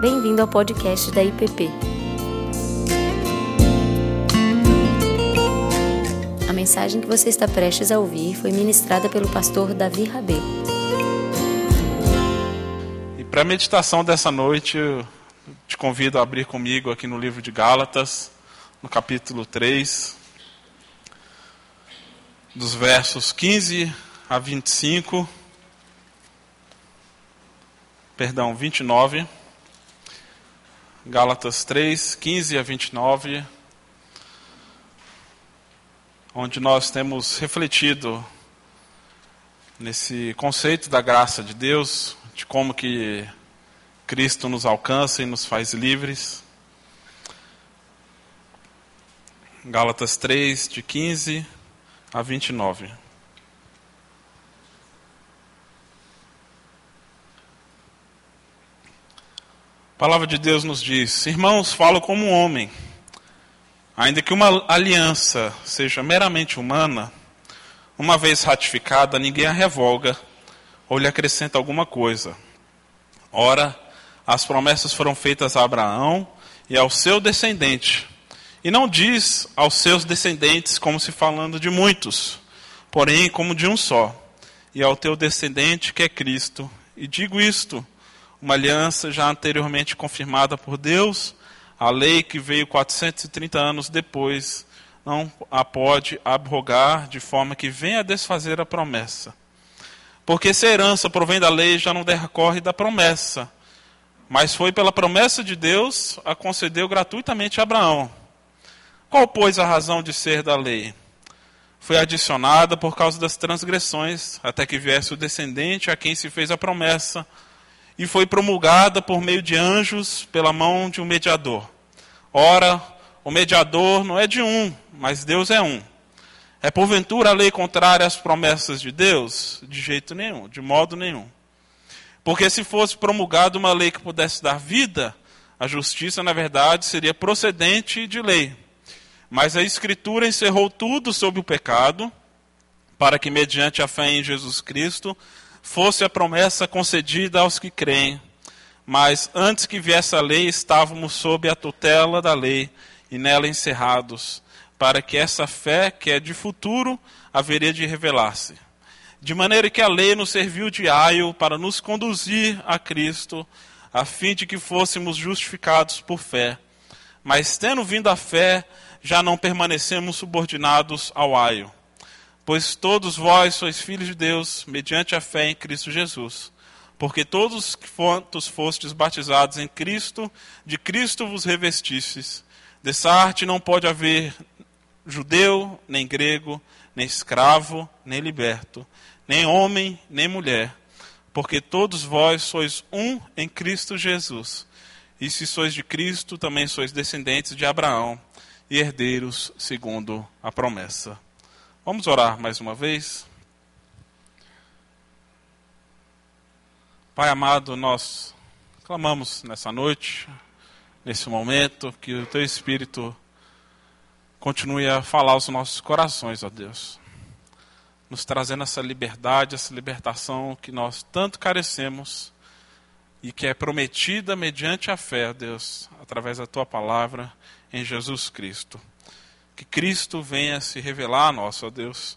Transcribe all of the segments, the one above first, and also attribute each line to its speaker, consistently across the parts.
Speaker 1: Bem-vindo ao podcast da IPP. A mensagem que você está prestes a ouvir foi ministrada pelo pastor Davi Rabelo.
Speaker 2: E para a meditação dessa noite, eu te convido a abrir comigo aqui no livro de Gálatas, no capítulo 3, dos versos 15 a 25. Perdão, 29. Gálatas 3, 15 a 29. Onde nós temos refletido nesse conceito da graça de Deus, de como que Cristo nos alcança e nos faz livres. Gálatas 3, de 15 a 29. A palavra de Deus nos diz: Irmãos, falo como um homem. Ainda que uma aliança seja meramente humana, uma vez ratificada, ninguém a revoga ou lhe acrescenta alguma coisa. Ora, as promessas foram feitas a Abraão e ao seu descendente. E não diz aos seus descendentes como se falando de muitos, porém como de um só, e ao teu descendente que é Cristo. E digo isto, uma aliança já anteriormente confirmada por Deus, a lei que veio 430 anos depois não a pode abrogar de forma que venha a desfazer a promessa. Porque se a herança provém da lei, já não decorre da promessa, mas foi pela promessa de Deus a concedeu gratuitamente a Abraão. Qual, pois, a razão de ser da lei? Foi adicionada por causa das transgressões, até que viesse o descendente a quem se fez a promessa e foi promulgada por meio de anjos pela mão de um mediador. Ora, o mediador não é de um, mas Deus é um. É porventura a lei contrária às promessas de Deus? De jeito nenhum, de modo nenhum. Porque se fosse promulgada uma lei que pudesse dar vida, a justiça, na verdade, seria procedente de lei. Mas a Escritura encerrou tudo sobre o pecado, para que, mediante a fé em Jesus Cristo, fosse a promessa concedida aos que creem. Mas antes que viesse a lei, estávamos sob a tutela da lei e nela encerrados, para que essa fé, que é de futuro, haveria de revelar-se. De maneira que a lei nos serviu de aio para nos conduzir a Cristo, a fim de que fôssemos justificados por fé. Mas tendo vindo a fé, já não permanecemos subordinados ao aio Pois todos vós sois filhos de Deus, mediante a fé em Cristo Jesus. Porque todos quantos fostes batizados em Cristo, de Cristo vos revestistes. Dessa arte não pode haver judeu, nem grego, nem escravo, nem liberto, nem homem, nem mulher, porque todos vós sois um em Cristo Jesus. E se sois de Cristo, também sois descendentes de Abraão e herdeiros segundo a promessa. Vamos orar mais uma vez. Pai amado, nós clamamos nessa noite, nesse momento, que o Teu Espírito continue a falar aos nossos corações, ó Deus. Nos trazendo essa liberdade, essa libertação que nós tanto carecemos e que é prometida mediante a fé, Deus, através da Tua palavra em Jesus Cristo. Que Cristo venha se revelar a nós, ó Deus,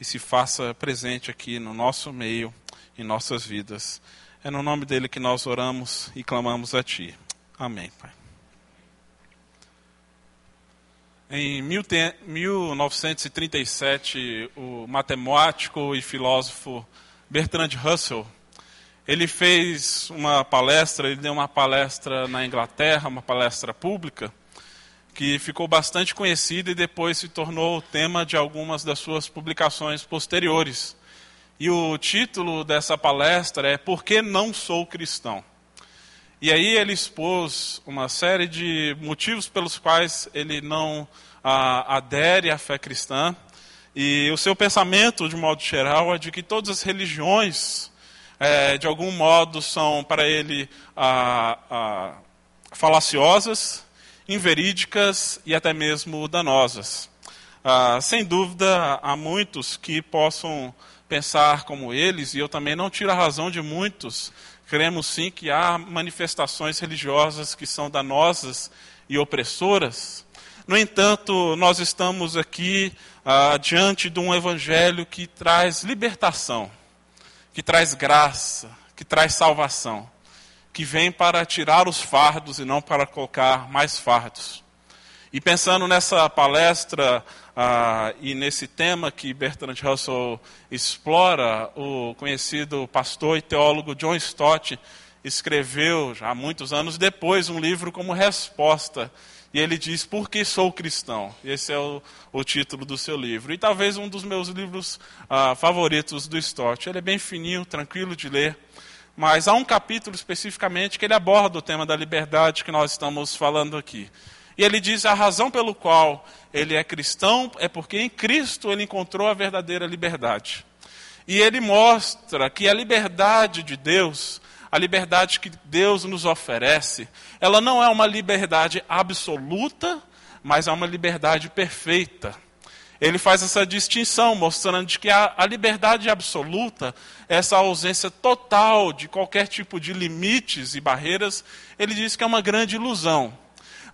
Speaker 2: e se faça presente aqui no nosso meio, em nossas vidas. É no nome dele que nós oramos e clamamos a Ti. Amém, Pai. Em 1937, o matemático e filósofo Bertrand Russell, ele fez uma palestra, ele deu uma palestra na Inglaterra, uma palestra pública, que ficou bastante conhecida e depois se tornou tema de algumas das suas publicações posteriores. E o título dessa palestra é Por que não sou cristão? E aí ele expôs uma série de motivos pelos quais ele não ah, adere à fé cristã. E o seu pensamento, de modo geral, é de que todas as religiões, é, de algum modo, são para ele ah, ah, falaciosas inverídicas e até mesmo danosas. Ah, sem dúvida, há muitos que possam pensar como eles, e eu também não tiro a razão de muitos. Cremos sim que há manifestações religiosas que são danosas e opressoras. No entanto, nós estamos aqui ah, diante de um evangelho que traz libertação, que traz graça, que traz salvação, que vem para tirar os fardos e não para colocar mais fardos. E pensando nessa palestra ah, e nesse tema que Bertrand Russell explora, o conhecido pastor e teólogo John Stott escreveu, já muitos anos depois, um livro como resposta. E ele diz, Por que sou cristão? Esse é o, o título do seu livro. E talvez um dos meus livros ah, favoritos do Stott. Ele é bem fininho, tranquilo de ler. Mas há um capítulo especificamente que ele aborda o tema da liberdade que nós estamos falando aqui. E ele diz a razão pelo qual ele é cristão é porque em Cristo ele encontrou a verdadeira liberdade. E ele mostra que a liberdade de Deus, a liberdade que Deus nos oferece, ela não é uma liberdade absoluta, mas é uma liberdade perfeita. Ele faz essa distinção, mostrando que a, a liberdade absoluta, essa ausência total de qualquer tipo de limites e barreiras, ele diz que é uma grande ilusão.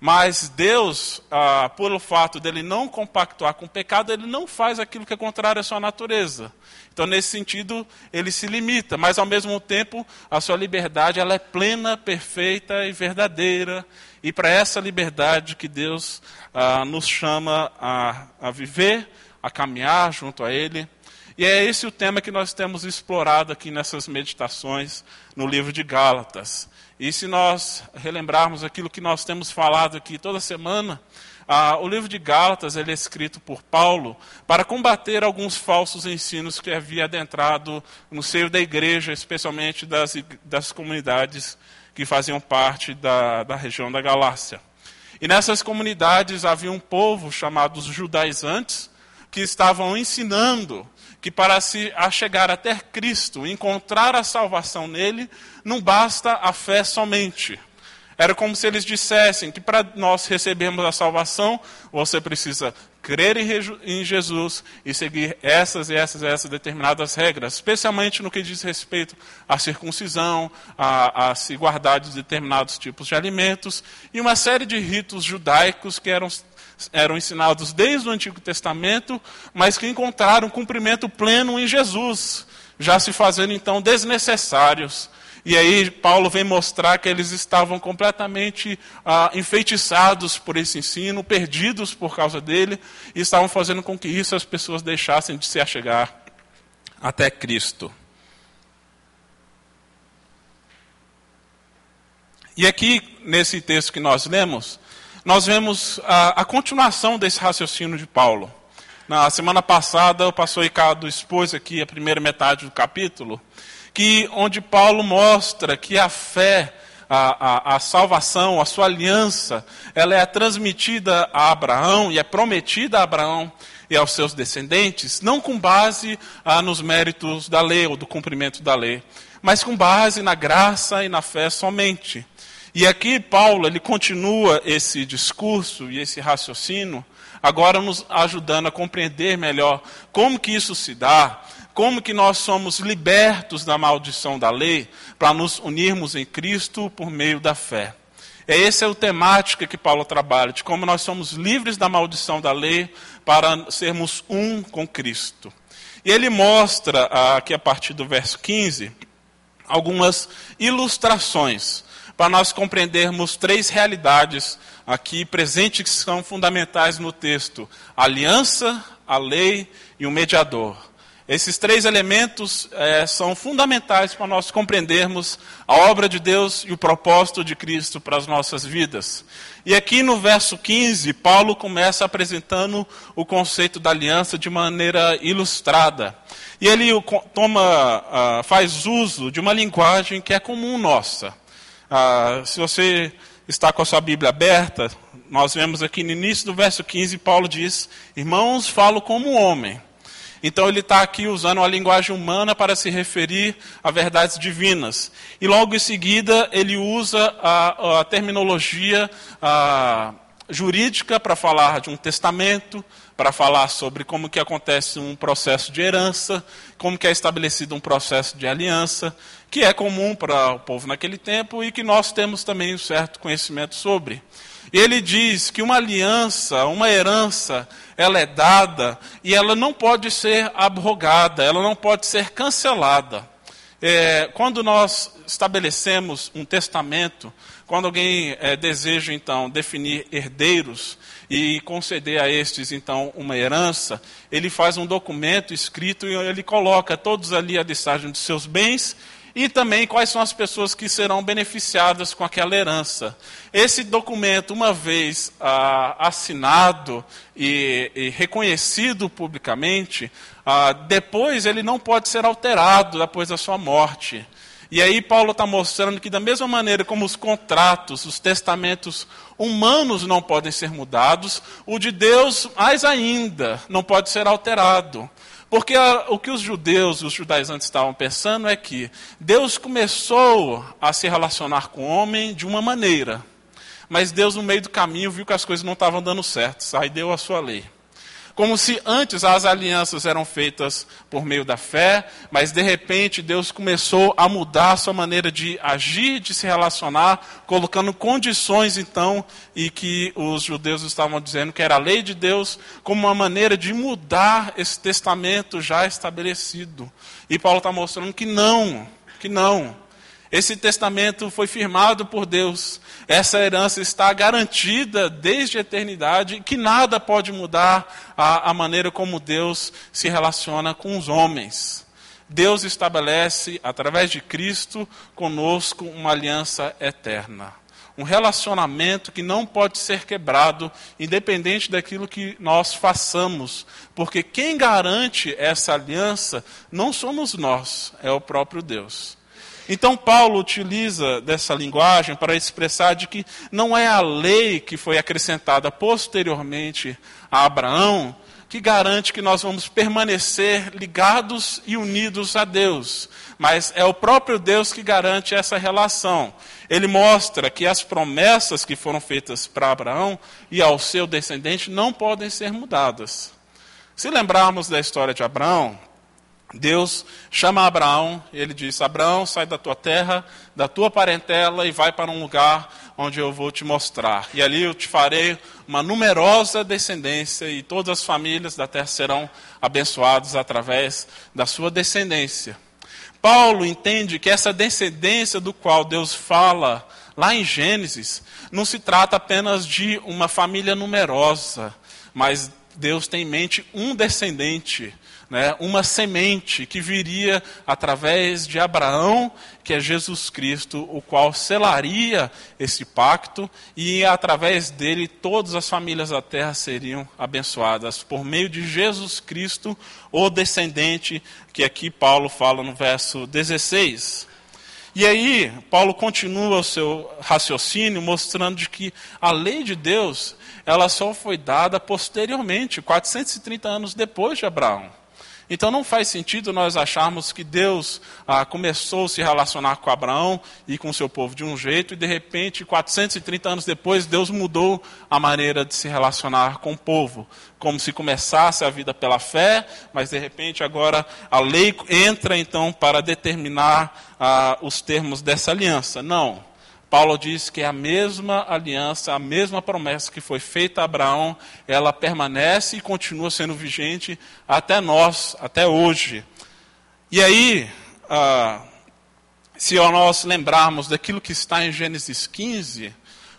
Speaker 2: Mas Deus, ah, pelo fato dele não compactuar com o pecado, ele não faz aquilo que é contrário à sua natureza. Então, nesse sentido, ele se limita, mas ao mesmo tempo, a sua liberdade ela é plena, perfeita e verdadeira. E para essa liberdade que Deus ah, nos chama a, a viver, a caminhar junto a Ele. E é esse o tema que nós temos explorado aqui nessas meditações no livro de Gálatas. E se nós relembrarmos aquilo que nós temos falado aqui toda semana, ah, o livro de Gálatas ele é escrito por Paulo para combater alguns falsos ensinos que havia adentrado no seio da igreja, especialmente das, das comunidades que faziam parte da, da região da Galácia. E nessas comunidades havia um povo chamado os judaizantes, que estavam ensinando que para se chegar até Cristo, encontrar a salvação nele, não basta a fé somente. Era como se eles dissessem que para nós recebermos a salvação, você precisa crer em Jesus e seguir essas e essas e essas determinadas regras, especialmente no que diz respeito à circuncisão, a, a se guardar de determinados tipos de alimentos e uma série de ritos judaicos que eram eram ensinados desde o Antigo Testamento, mas que encontraram cumprimento pleno em Jesus, já se fazendo então desnecessários. E aí Paulo vem mostrar que eles estavam completamente ah, enfeitiçados por esse ensino, perdidos por causa dele, e estavam fazendo com que isso as pessoas deixassem de se achegar até Cristo. E aqui, nesse texto que nós lemos, nós vemos a, a continuação desse raciocínio de Paulo. Na semana passada, o pastor Ricardo expôs aqui a primeira metade do capítulo, que onde Paulo mostra que a fé, a, a, a, salvação, a sua aliança, ela é transmitida a Abraão e é prometida a Abraão e aos seus descendentes, não com base ah, nos méritos da lei ou do cumprimento da lei, mas com base na graça e na fé somente. E aqui Paulo, ele continua esse discurso e esse raciocínio, agora nos ajudando a compreender melhor como que isso se dá, como que nós somos libertos da maldição da lei para nos unirmos em Cristo por meio da fé. É essa é a temática que Paulo trabalha, de como nós somos livres da maldição da lei para sermos um com Cristo. E ele mostra aqui a partir do verso 15 algumas ilustrações para nós compreendermos três realidades aqui presentes que são fundamentais no texto: a aliança, a lei e o mediador. Esses três elementos é, são fundamentais para nós compreendermos a obra de Deus e o propósito de Cristo para as nossas vidas. E aqui no verso 15, Paulo começa apresentando o conceito da aliança de maneira ilustrada. E ele toma, ah, faz uso de uma linguagem que é comum nossa. Ah, se você está com a sua Bíblia aberta, nós vemos aqui no início do verso 15, Paulo diz: Irmãos, falo como homem. Então ele está aqui usando a linguagem humana para se referir a verdades divinas. E logo em seguida ele usa a, a terminologia a, jurídica para falar de um testamento, para falar sobre como que acontece um processo de herança, como que é estabelecido um processo de aliança, que é comum para o povo naquele tempo e que nós temos também um certo conhecimento sobre. Ele diz que uma aliança, uma herança, ela é dada e ela não pode ser abrogada, ela não pode ser cancelada. É, quando nós estabelecemos um testamento, quando alguém é, deseja então definir herdeiros e conceder a estes então uma herança, ele faz um documento escrito e ele coloca todos ali a listagem de seus bens e também quais são as pessoas que serão beneficiadas com aquela herança. Esse documento, uma vez ah, assinado e, e, reconhecido publicamente, ah, depois ele não pode ser alterado depois da sua morte. E aí Paulo está mostrando que da mesma maneira como os contratos, os testamentos humanos não podem ser mudados, o de Deus mais ainda não pode ser alterado. Porque o que os judeus, os judaizantes estavam pensando é que Deus começou a se relacionar com o homem de uma maneira, mas Deus no meio do caminho viu que as coisas não estavam dando certo, aí deu a sua lei. Como se antes as alianças eram feitas por meio da fé, mas de repente Deus começou a mudar a sua maneira de agir, de se relacionar, colocando condições então, e que os judeus estavam dizendo que era a lei de Deus, como uma maneira de mudar esse testamento já estabelecido. E Paulo está mostrando que não, que não. Esse testamento foi firmado por Deus. Essa herança está garantida desde a eternidade, que nada pode mudar a, a maneira como Deus se relaciona com os homens. Deus estabelece, através de Cristo, conosco uma aliança eterna. Um relacionamento que não pode ser quebrado, independente daquilo que nós façamos. Porque quem garante essa aliança não somos nós, é o próprio Deus. Então Paulo utiliza dessa linguagem para expressar de que não é a lei que foi acrescentada posteriormente a Abraão que garante que nós vamos permanecer ligados e unidos a Deus, mas é o próprio Deus que garante essa relação. Ele mostra que as promessas que foram feitas para Abraão e ao seu descendente não podem ser mudadas. Se lembrarmos da história de Abraão, Deus chama Abraão, ele diz: Abraão, sai da tua terra, da tua parentela e vai para um lugar onde eu vou te mostrar. E ali eu te farei uma numerosa descendência e todas as famílias da terra serão abençoadas através da sua descendência. Paulo entende que essa descendência do qual Deus fala lá em Gênesis não se trata apenas de uma família numerosa, mas Deus tem em mente um descendente né, uma semente que viria através de Abraão, que é Jesus Cristo, o qual selaria esse pacto, e através dele todas as famílias da terra seriam abençoadas, por meio de Jesus Cristo, o descendente, que aqui Paulo fala no verso 16. E aí, Paulo continua o seu raciocínio mostrando de que a lei de Deus, ela só foi dada posteriormente, 430 anos depois de Abraão. Então não faz sentido nós acharmos que Deus ah, começou a se relacionar com Abraão e com seu povo de um jeito e de repente, 430 anos depois, Deus mudou a maneira de se relacionar com o povo. Como se começasse a vida pela fé, mas de repente agora a lei entra então para determinar ah, os termos dessa aliança. Não. Paulo diz que a mesma aliança, a mesma promessa que foi feita a Abraão, ela permanece e continua sendo vigente até nós, até hoje. E aí, ah, se nós lembrarmos daquilo que está em Gênesis 15,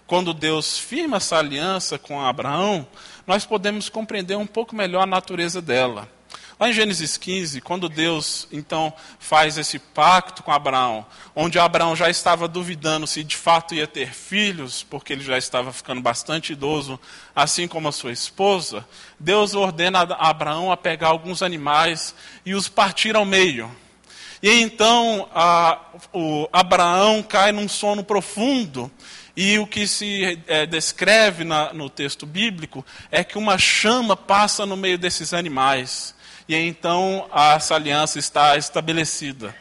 Speaker 2: quando Deus firma essa aliança com Abraão, nós podemos compreender um pouco melhor a natureza dela. Lá em Gênesis 15, quando Deus então faz esse pacto com Abraão, onde Abraão já estava duvidando se de fato ia ter filhos, porque ele já estava ficando bastante idoso, assim como a sua esposa, Deus ordena a Abraão a pegar alguns animais e os partir ao meio. E então a, Abraão cai num sono profundo. E o que se é, descreve na, no texto bíblico é que uma chama passa no meio desses animais. E então essa aliança está estabelecida.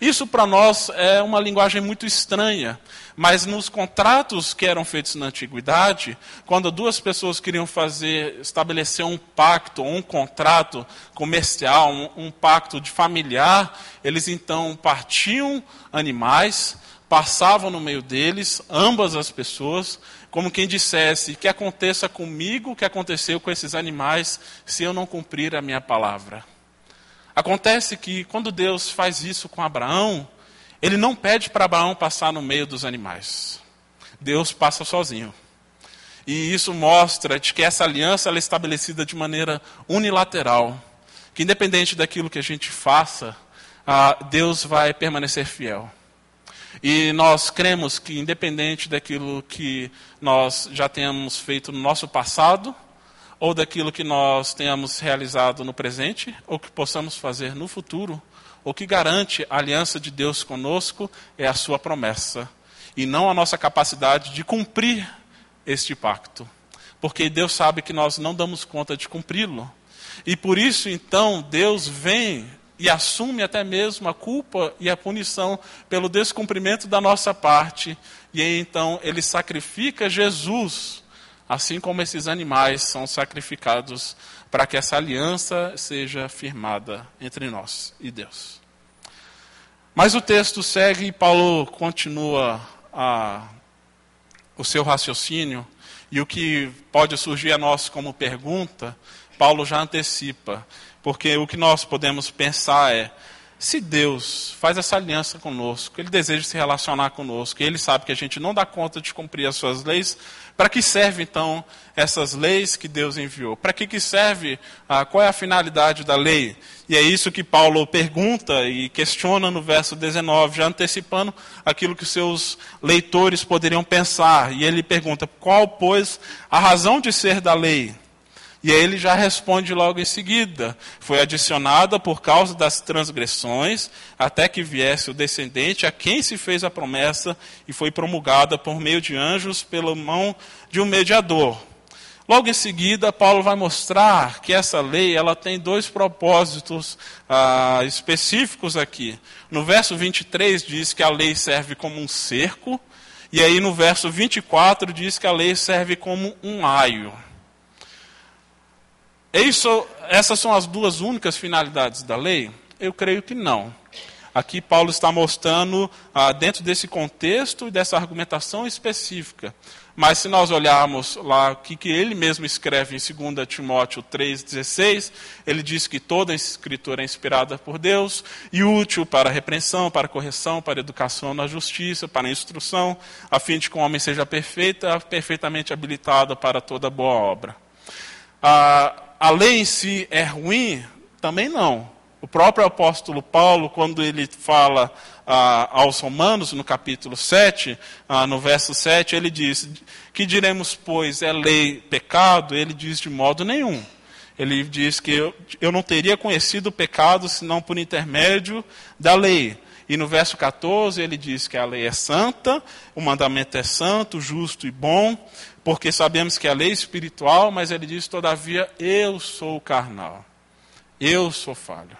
Speaker 2: Isso para nós é uma linguagem muito estranha, mas nos contratos que eram feitos na antiguidade, quando duas pessoas queriam fazer, estabelecer um pacto, um contrato comercial, um, um pacto de familiar, eles então partiam animais, passavam no meio deles, ambas as pessoas, como quem dissesse: que aconteça comigo o que aconteceu com esses animais se eu não cumprir a minha palavra. Acontece que quando Deus faz isso com Abraão, ele não pede para Abraão passar no meio dos animais. Deus passa sozinho. E isso mostra de que essa aliança é estabelecida de maneira unilateral. Que independente daquilo que a gente faça, Deus vai permanecer fiel. E nós cremos que, independente daquilo que nós já tenhamos feito no nosso passado, ou daquilo que nós tenhamos realizado no presente, ou que possamos fazer no futuro, o que garante a aliança de Deus conosco é a sua promessa, e não a nossa capacidade de cumprir este pacto. Porque Deus sabe que nós não damos conta de cumpri-lo. E por isso, então, Deus vem e assume até mesmo a culpa e a punição pelo descumprimento da nossa parte. E então, ele sacrifica Jesus, assim como esses animais são sacrificados para que essa aliança seja firmada entre nós e Deus. Mas o texto segue e Paulo continua a, o seu raciocínio, e o que pode surgir a nós como pergunta, Paulo já antecipa, porque o que nós podemos pensar é: se Deus faz essa aliança conosco, Ele deseja se relacionar conosco, e Ele sabe que a gente não dá conta de cumprir as suas leis, para que serve então essas leis que Deus enviou? Para que, que serve? Ah, qual é a finalidade da lei? E é isso que Paulo pergunta e questiona no verso 19, já antecipando aquilo que seus leitores poderiam pensar. E ele pergunta: qual, pois, a razão de ser da lei? E aí ele já responde logo em seguida: foi adicionada por causa das transgressões, até que viesse o descendente a quem se fez a promessa, e foi promulgada por meio de anjos pela mão de um mediador. Logo em seguida, Paulo vai mostrar que essa lei ela tem dois propósitos ah, específicos aqui. No verso 23 diz que a lei serve como um cerco, e aí no verso 24 diz que a lei serve como um aio. É isso, essas são as duas únicas finalidades da lei? Eu creio que não. Aqui Paulo está mostrando, ah, dentro desse contexto e dessa argumentação específica. Mas se nós olharmos lá o que, que ele mesmo escreve em 2 Timóteo 3,16, ele diz que toda escritura é inspirada por Deus e útil para repreensão, para correção, para educação na justiça, para instrução, a fim de que o homem seja perfeito, perfeitamente habilitado para toda boa obra. Ah, a lei em si é ruim? Também não. O próprio apóstolo Paulo, quando ele fala ah, aos Romanos, no capítulo 7, ah, no verso 7, ele diz: Que diremos, pois, é lei pecado? Ele diz de modo nenhum. Ele diz que eu, eu não teria conhecido o pecado senão por intermédio da lei. E no verso 14 ele diz que a lei é santa, o mandamento é santo, justo e bom, porque sabemos que a lei é espiritual, mas ele diz, todavia, eu sou carnal. Eu sou falho.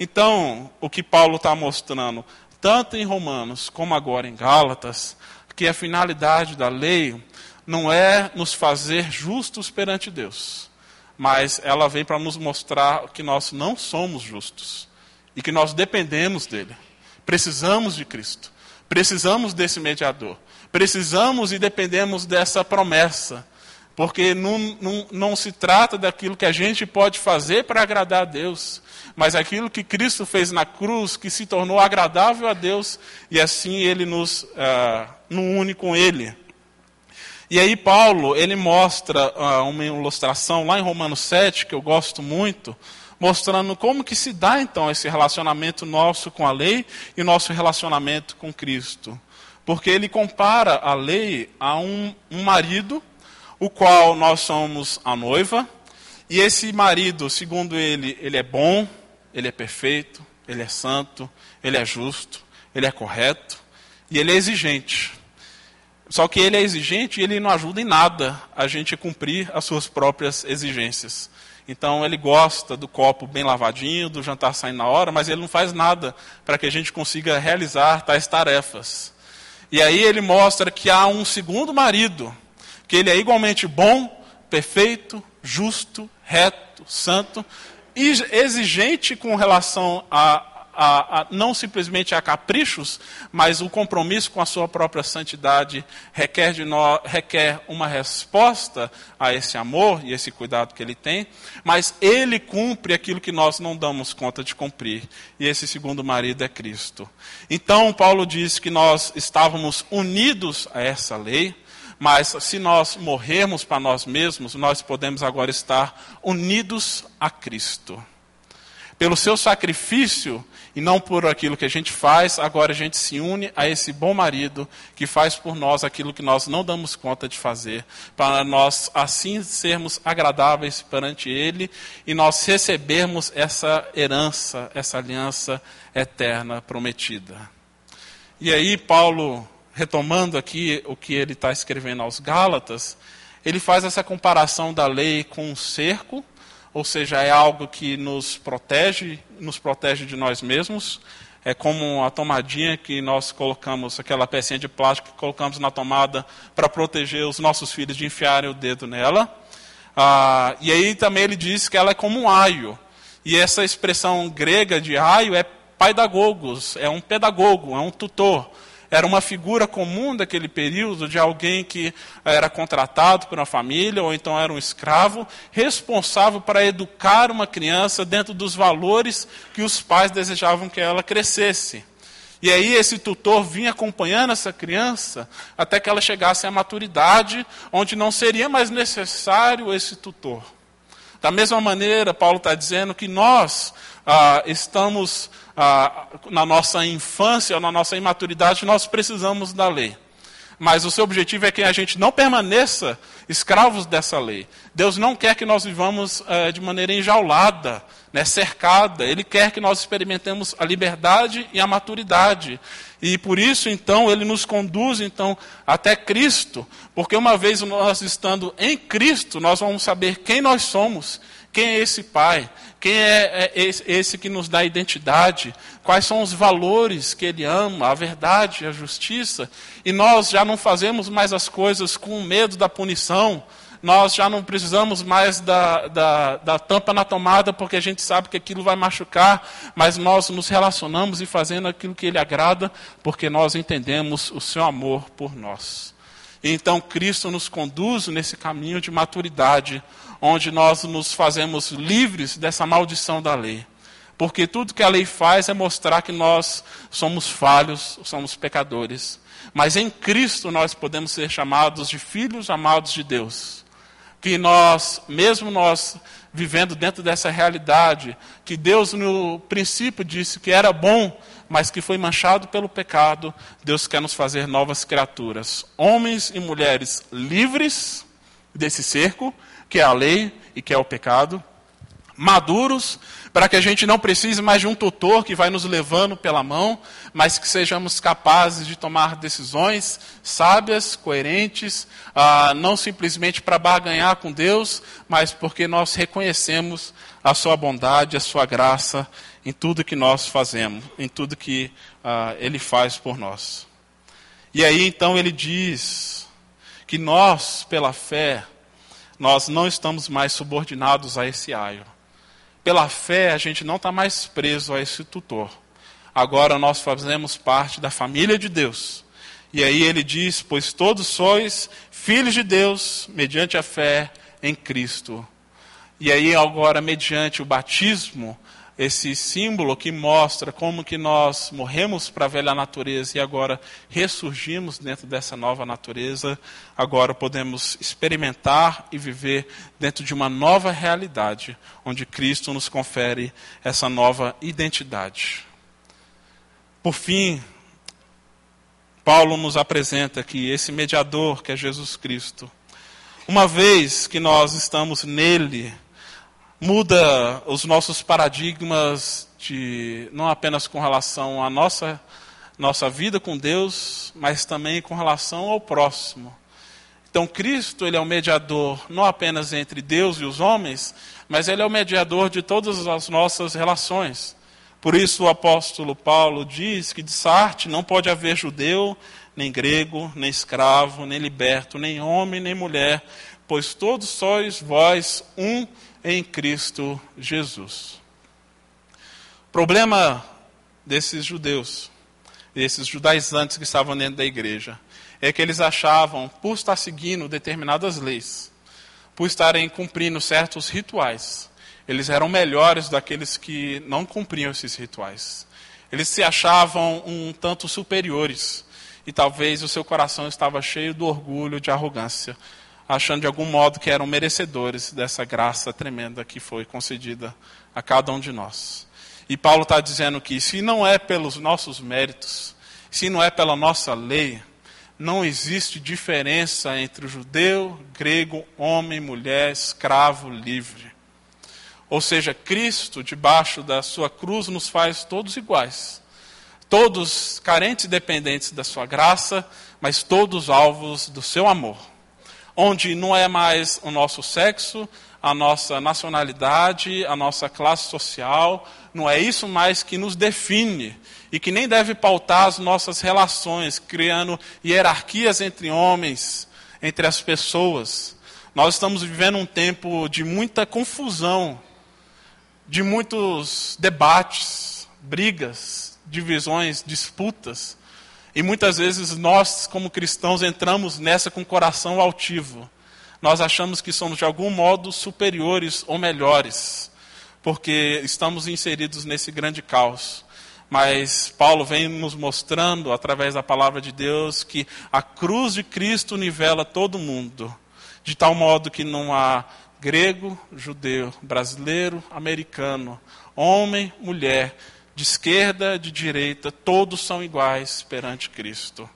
Speaker 2: Então, o que Paulo está mostrando, tanto em Romanos como agora em Gálatas, que a finalidade da lei não é nos fazer justos perante Deus, mas ela vem para nos mostrar que nós não somos justos e que nós dependemos dele. Precisamos de Cristo. Precisamos desse mediador. Precisamos e dependemos dessa promessa. Porque não, não, não se trata daquilo que a gente pode fazer para agradar a Deus, mas aquilo que Cristo fez na cruz, que se tornou agradável a Deus, e assim Ele nos, uh, une com Ele. E aí Paulo, ele mostra uh, uma ilustração lá em Romanos 7, que eu gosto muito, mostrando como que se dá então esse relacionamento nosso com a lei e nosso relacionamento com Cristo. Porque ele compara a lei a um, um marido, o qual nós somos a noiva, e esse marido, segundo ele, ele é bom, ele é perfeito, ele é santo, ele é justo, ele é correto e ele é exigente. Só que ele é exigente e ele não ajuda em nada a gente cumprir as suas próprias exigências. Então ele gosta do copo bem lavadinho, do jantar saindo na hora, mas ele não faz nada para que a gente consiga realizar tais tarefas. E aí ele mostra que há um segundo marido, que ele é igualmente bom, perfeito, justo, reto, santo, exigente com relação a a, a, não simplesmente a caprichos, mas o compromisso com a sua própria santidade requer, de nós, requer uma resposta a esse amor e esse cuidado que ele tem, mas ele cumpre aquilo que nós não damos conta de cumprir. E esse segundo marido é Cristo. Então, Paulo diz que nós estávamos unidos a essa lei, mas se nós morrermos para nós mesmos, nós podemos agora estar unidos a Cristo. Pelo seu sacrifício, e não por aquilo que a gente faz, agora a gente se une a esse bom marido que faz por nós aquilo que nós não damos conta de fazer, para nós assim sermos agradáveis perante Ele e nós recebermos essa herança, essa aliança eterna prometida. E aí, Paulo, retomando aqui o que ele está escrevendo aos Gálatas, ele faz essa comparação da lei com um cerco ou seja, é algo que nos protege, nos protege de nós mesmos. É como a tomadinha que nós colocamos, aquela pecinha de plástico que colocamos na tomada para proteger os nossos filhos de enfiarem o dedo nela. Ah, e aí também ele diz que ela é como um aio. E essa expressão grega de aio é paidagogos, é um pedagogo, é um tutor era uma figura comum daquele período de alguém que era contratado por uma família ou então era um escravo, responsável para educar uma criança dentro dos valores que os pais desejavam que ela crescesse. E aí esse tutor vinha acompanhando essa criança até que ela chegasse à maturidade, onde não seria mais necessário esse tutor. Da mesma maneira, Paulo está dizendo que nós ah, estamos na nossa infância, na nossa imaturidade, nós precisamos da lei. Mas o seu objetivo é que a gente não permaneça escravos dessa lei. Deus não quer que nós vivamos eh, de maneira enjaulada, né, cercada. Ele quer que nós experimentemos a liberdade e a maturidade. E por isso, então, ele nos conduz então até Cristo, porque uma vez nós estando em Cristo, nós vamos saber quem nós somos, quem é esse Pai, quem é, é esse que nos dá identidade? Quais são os valores que ele ama, a verdade, a justiça? E nós já não fazemos mais as coisas com medo da punição. Nós já não precisamos mais da, da, da tampa na tomada, porque a gente sabe que aquilo vai machucar, mas nós nos relacionamos e fazendo aquilo que ele agrada, porque nós entendemos o seu amor por nós. Então Cristo nos conduz nesse caminho de maturidade, onde nós nos fazemos livres dessa maldição da lei. Porque tudo que a lei faz é mostrar que nós somos falhos, somos pecadores. Mas em Cristo nós podemos ser chamados de filhos amados de Deus. Que nós, mesmo nós vivendo dentro dessa realidade, que Deus no princípio disse que era bom, mas que foi manchado pelo pecado, Deus quer nos fazer novas criaturas. Homens e mulheres livres desse cerco, que é a lei e que é o pecado, maduros, para que a gente não precise mais de um tutor que vai nos levando pela mão, mas que sejamos capazes de tomar decisões sábias, coerentes, ah, não simplesmente para barganhar com Deus, mas porque nós reconhecemos a Sua bondade, a Sua graça em tudo que nós fazemos, em tudo que ah, Ele faz por nós. E aí então ele diz que nós, pela fé, nós não estamos mais subordinados a esse aio. Pela fé, a gente não está mais preso a esse tutor. Agora nós fazemos parte da família de Deus. E aí ele diz: Pois todos sois filhos de Deus, mediante a fé em Cristo. E aí, agora, mediante o batismo, esse símbolo que mostra como que nós morremos para a velha natureza e agora ressurgimos dentro dessa nova natureza, agora podemos experimentar e viver dentro de uma nova realidade, onde Cristo nos confere essa nova identidade. Por fim, Paulo nos apresenta que esse mediador, que é Jesus Cristo, uma vez que nós estamos nele, muda os nossos paradigmas de não apenas com relação à nossa nossa vida com Deus, mas também com relação ao próximo. Então Cristo, ele é o mediador não apenas entre Deus e os homens, mas ele é o mediador de todas as nossas relações. Por isso o apóstolo Paulo diz que de Sarte não pode haver judeu, nem grego, nem escravo, nem liberto, nem homem, nem mulher, pois todos sois vós um em Cristo Jesus. O problema desses judeus, desses judaizantes que estavam dentro da igreja, é que eles achavam, por estar seguindo determinadas leis, por estarem cumprindo certos rituais, eles eram melhores daqueles que não cumpriam esses rituais. Eles se achavam um tanto superiores e talvez o seu coração estava cheio do orgulho, de arrogância, achando de algum modo que eram merecedores dessa graça tremenda que foi concedida a cada um de nós. E Paulo está dizendo que se não é pelos nossos méritos, se não é pela nossa lei, não existe diferença entre judeu, grego, homem, mulher, escravo, livre. Ou seja, Cristo, debaixo da sua cruz, nos faz todos iguais todos carentes e dependentes da sua graça, mas todos alvos do seu amor. Onde não é mais o nosso sexo, a nossa nacionalidade, a nossa classe social, não é isso mais que nos define e que nem deve pautar as nossas relações, criando hierarquias entre homens, entre as pessoas. Nós estamos vivendo um tempo de muita confusão, de muitos debates, brigas, divisões, disputas. E muitas vezes nós, como cristãos, entramos nessa com o coração altivo. Nós achamos que somos de algum modo superiores ou melhores, porque estamos inseridos nesse grande caos. Mas Paulo vem nos mostrando, através da palavra de Deus, que a cruz de Cristo nivela todo mundo, de tal modo que não há grego, judeu, brasileiro, americano, homem, mulher, de esquerda, de direita, todos são iguais perante Cristo.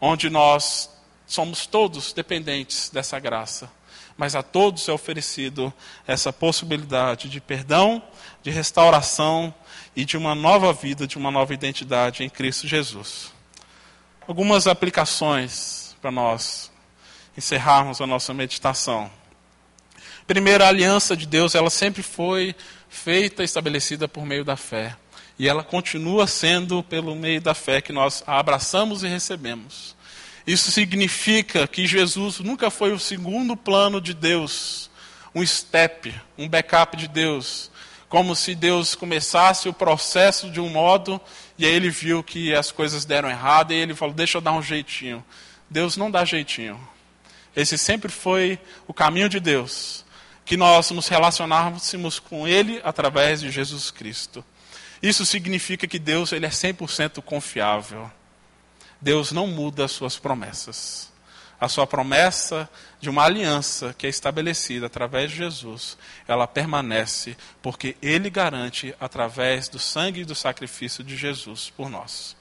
Speaker 2: Onde nós somos todos dependentes dessa graça, mas a todos é oferecido essa possibilidade de perdão, de restauração e de uma nova vida, de uma nova identidade em Cristo Jesus. Algumas aplicações para nós encerrarmos a nossa meditação. Primeiro, a aliança de Deus, ela sempre foi feita, estabelecida por meio da fé. E ela continua sendo pelo meio da fé que nós a abraçamos e recebemos. Isso significa que Jesus nunca foi o segundo plano de Deus, um step, um backup de Deus. Como se Deus começasse o processo de um modo e aí ele viu que as coisas deram errado e ele falou: Deixa eu dar um jeitinho. Deus não dá jeitinho. Esse sempre foi o caminho de Deus que nós nos relacionássemos com Ele através de Jesus Cristo. Isso significa que Deus ele é 100% confiável. Deus não muda as suas promessas. A sua promessa de uma aliança que é estabelecida através de Jesus, ela permanece porque Ele garante através do sangue e do sacrifício de Jesus por nós.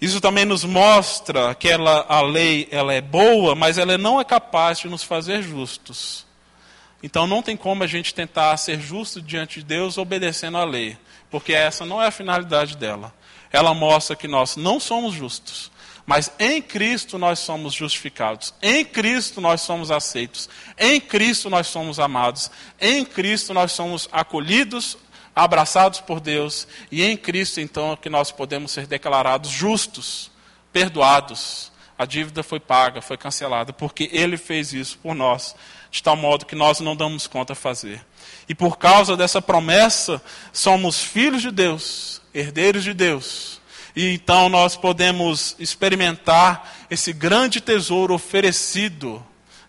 Speaker 2: Isso também nos mostra que ela, a lei ela é boa, mas ela não é capaz de nos fazer justos. Então não tem como a gente tentar ser justo diante de Deus obedecendo à lei, porque essa não é a finalidade dela. Ela mostra que nós não somos justos, mas em Cristo nós somos justificados. Em Cristo nós somos aceitos. Em Cristo nós somos amados. Em Cristo nós somos acolhidos, abraçados por Deus, e em Cristo, então, é que nós podemos ser declarados justos, perdoados. A dívida foi paga, foi cancelada, porque Ele fez isso por nós, de tal modo que nós não damos conta fazer. E por causa dessa promessa, somos filhos de Deus, herdeiros de Deus. E então nós podemos experimentar esse grande tesouro oferecido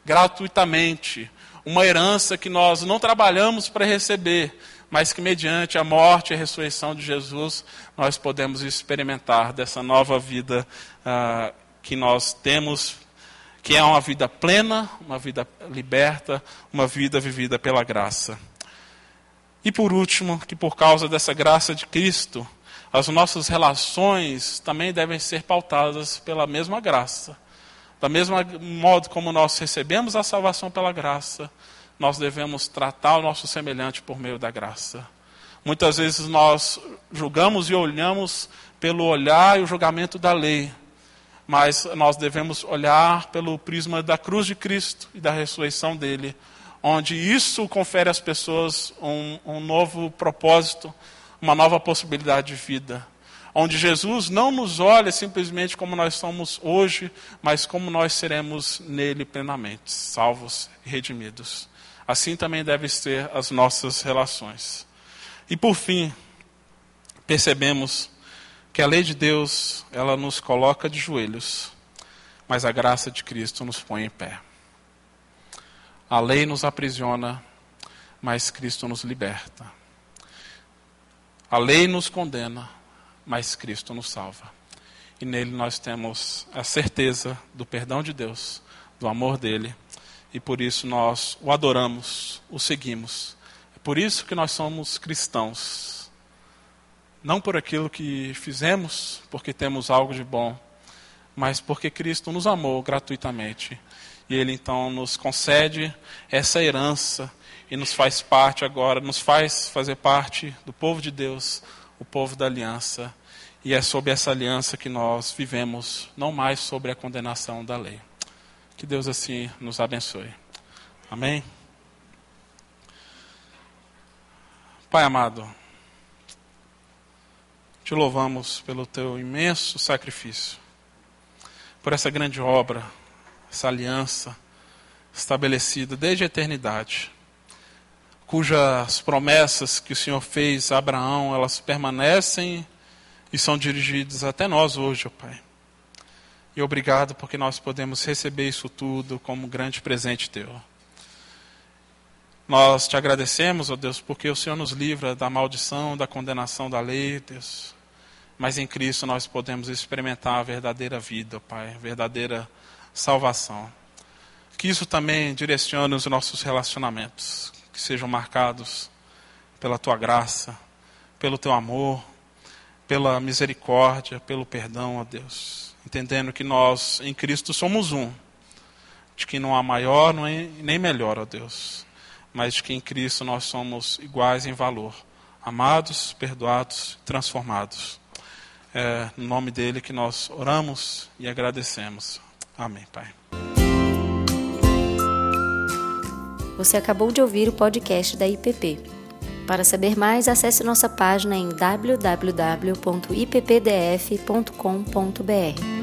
Speaker 2: gratuitamente, uma herança que nós não trabalhamos para receber, mas que mediante a morte e a ressurreição de Jesus, nós podemos experimentar dessa nova vida uh, que nós temos, que é uma vida plena, uma vida liberta, uma vida vivida pela graça. E por último, que por causa dessa graça de Cristo, as nossas relações também devem ser pautadas pela mesma graça. Da mesma modo como nós recebemos a salvação pela graça, nós devemos tratar o nosso semelhante por meio da graça. Muitas vezes nós julgamos e olhamos pelo olhar e o julgamento da lei, mas nós devemos olhar pelo prisma da cruz de Cristo e da ressurreição dele, onde isso confere às pessoas um, um novo propósito, uma nova possibilidade de vida. Onde Jesus não nos olha simplesmente como nós somos hoje, mas como nós seremos nele plenamente, salvos e redimidos. Assim também devem ser as nossas relações. E por fim, percebemos que a lei de Deus, ela nos coloca de joelhos, mas a graça de Cristo nos põe em pé. A lei nos aprisiona, mas Cristo nos liberta. A lei nos condena, mas Cristo nos salva. E nele nós temos a certeza do perdão de Deus, do amor dele, e por isso nós o adoramos, o seguimos. É por isso que nós somos cristãos. Não por aquilo que fizemos, porque temos algo de bom, mas porque Cristo nos amou gratuitamente e Ele então nos concede essa herança e nos faz parte agora, nos faz fazer parte do povo de Deus, o povo da aliança. E é sob essa aliança que nós vivemos, não mais sobre a condenação da lei. Que Deus assim nos abençoe. Amém? Pai amado, te louvamos pelo teu imenso sacrifício, por essa grande obra essa aliança estabelecida desde a eternidade, cujas promessas que o Senhor fez a Abraão, elas permanecem e são dirigidas até nós hoje, ó Pai. E obrigado porque nós podemos receber isso tudo como um grande presente teu. Nós te agradecemos, ó Deus, porque o Senhor nos livra da maldição, da condenação da lei, Deus. Mas em Cristo nós podemos experimentar a verdadeira vida, Pai, a verdadeira salvação. Que isso também direcione os nossos relacionamentos, que sejam marcados pela tua graça, pelo teu amor, pela misericórdia, pelo perdão, ó Deus. Entendendo que nós em Cristo somos um, de que não há maior nem melhor, ó Deus, mas de que em Cristo nós somos iguais em valor, amados, perdoados, transformados. É no nome dele que nós oramos e agradecemos. Amém, Pai.
Speaker 1: Você acabou de ouvir o podcast da IPP. Para saber mais, acesse nossa página em www.ippdf.com.br.